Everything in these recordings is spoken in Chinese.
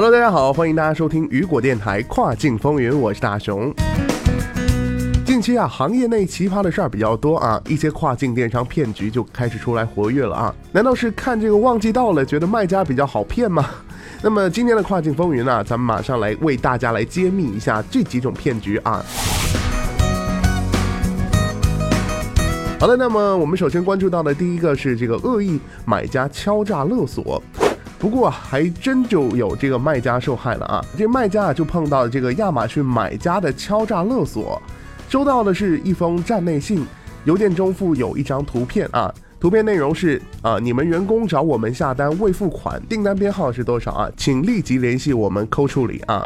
Hello，大家好，欢迎大家收听雨果电台跨境风云，我是大熊。近期啊，行业内奇葩的事儿比较多啊，一些跨境电商骗局就开始出来活跃了啊。难道是看这个旺季到了，觉得卖家比较好骗吗？那么今天的跨境风云呢，咱们马上来为大家来揭秘一下这几种骗局啊。好的，那么我们首先关注到的第一个是这个恶意买家敲诈勒索。不过还真就有这个卖家受害了啊！这卖家啊就碰到了这个亚马逊买家的敲诈勒索，收到的是一封站内信，邮件中附有一张图片啊，图片内容是啊，你们员工找我们下单未付款，订单编号是多少啊？请立即联系我们扣处理啊，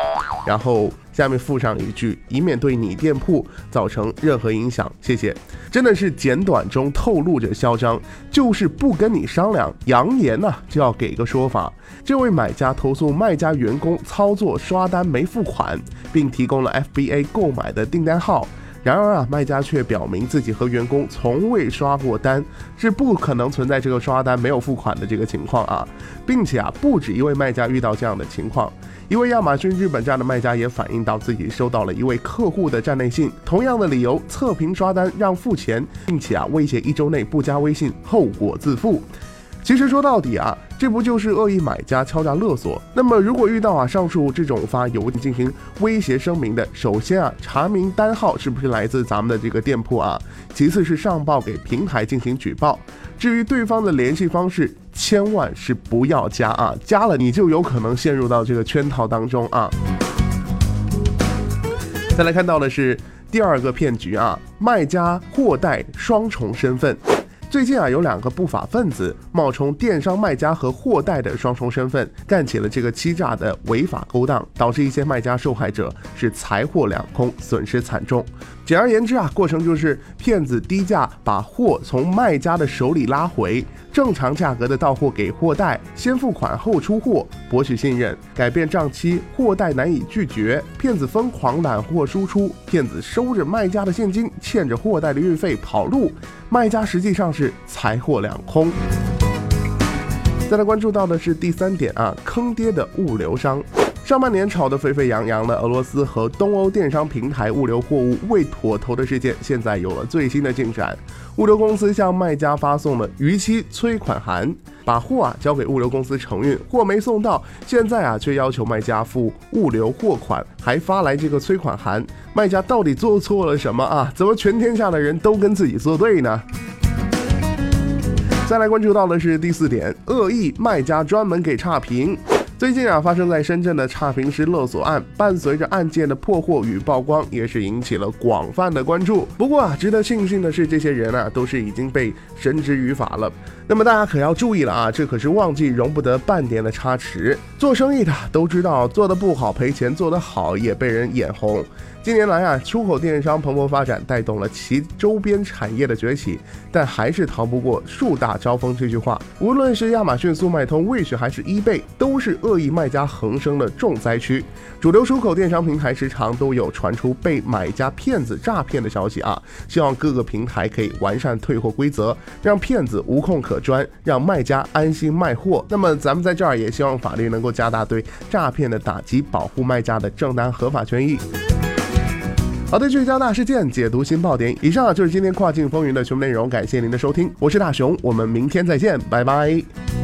然后。下面附上一句，以免对你店铺造成任何影响，谢谢。真的是简短中透露着嚣张，就是不跟你商量，扬言呢就要给个说法。这位买家投诉卖家员工操作刷单没付款，并提供了 FBA 购买的订单号。然而啊，卖家却表明自己和员工从未刷过单，是不可能存在这个刷单没有付款的这个情况啊，并且啊，不止一位卖家遇到这样的情况。一位亚马逊日本站的卖家也反映到自己收到了一位客户的站内信，同样的理由测评刷单让付钱，并且啊威胁一周内不加微信后果自负。其实说到底啊，这不就是恶意买家敲诈勒索？那么如果遇到啊上述这种发邮件进行威胁声明的，首先啊查明单号是不是来自咱们的这个店铺啊，其次是上报给平台进行举报。至于对方的联系方式。千万是不要加啊！加了你就有可能陷入到这个圈套当中啊。再来看到的是第二个骗局啊，卖家货代双重身份。最近啊，有两个不法分子冒充电商卖家和货代的双重身份，干起了这个欺诈的违法勾当，导致一些卖家受害者是财货两空，损失惨重。简而言之啊，过程就是骗子低价把货从卖家的手里拉回，正常价格的到货给货代，先付款后出货，博取信任，改变账期，货代难以拒绝，骗子疯狂揽货输出，骗子收着卖家的现金，欠着货代的运费跑路，卖家实际上是财货两空。再来关注到的是第三点啊，坑爹的物流商。上半年炒得沸沸扬扬的俄罗斯和东欧电商平台物流货物未妥投的事件，现在有了最新的进展。物流公司向卖家发送了逾期催款函，把货啊交给物流公司承运，货没送到，现在啊却要求卖家付物流货款，还发来这个催款函。卖家到底做错了什么啊？怎么全天下的人都跟自己作对呢？再来关注到的是第四点，恶意卖家专门给差评。最近啊，发生在深圳的差评师勒索案，伴随着案件的破获与曝光，也是引起了广泛的关注。不过啊，值得庆幸的是，这些人啊，都是已经被绳之于法了。那么大家可要注意了啊，这可是旺季，容不得半点的差池。做生意的都知道，做的不好赔钱，做得好也被人眼红。近年来啊，出口电商蓬勃发展，带动了其周边产业的崛起，但还是逃不过“树大招风”这句话。无论是亚马逊、速卖通、Wish 还是 eBay，都是恶恶意卖家横生的重灾区。主流出口电商平台时常都有传出被买家骗子诈骗的消息啊，希望各个平台可以完善退货规则，让骗子无空可钻，让卖家安心卖货。那么咱们在这儿也希望法律能够加大对诈骗的打击，保护卖家的正当合法权益。好的，聚焦大事件，解读新爆点。以上就是今天跨境风云的全部内容，感谢您的收听，我是大熊，我们明天再见，拜拜。